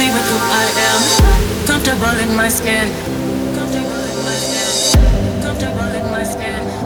cozy with who I am. Comfortable in my skin. Comfortable in my skin. Comfortable in my skin.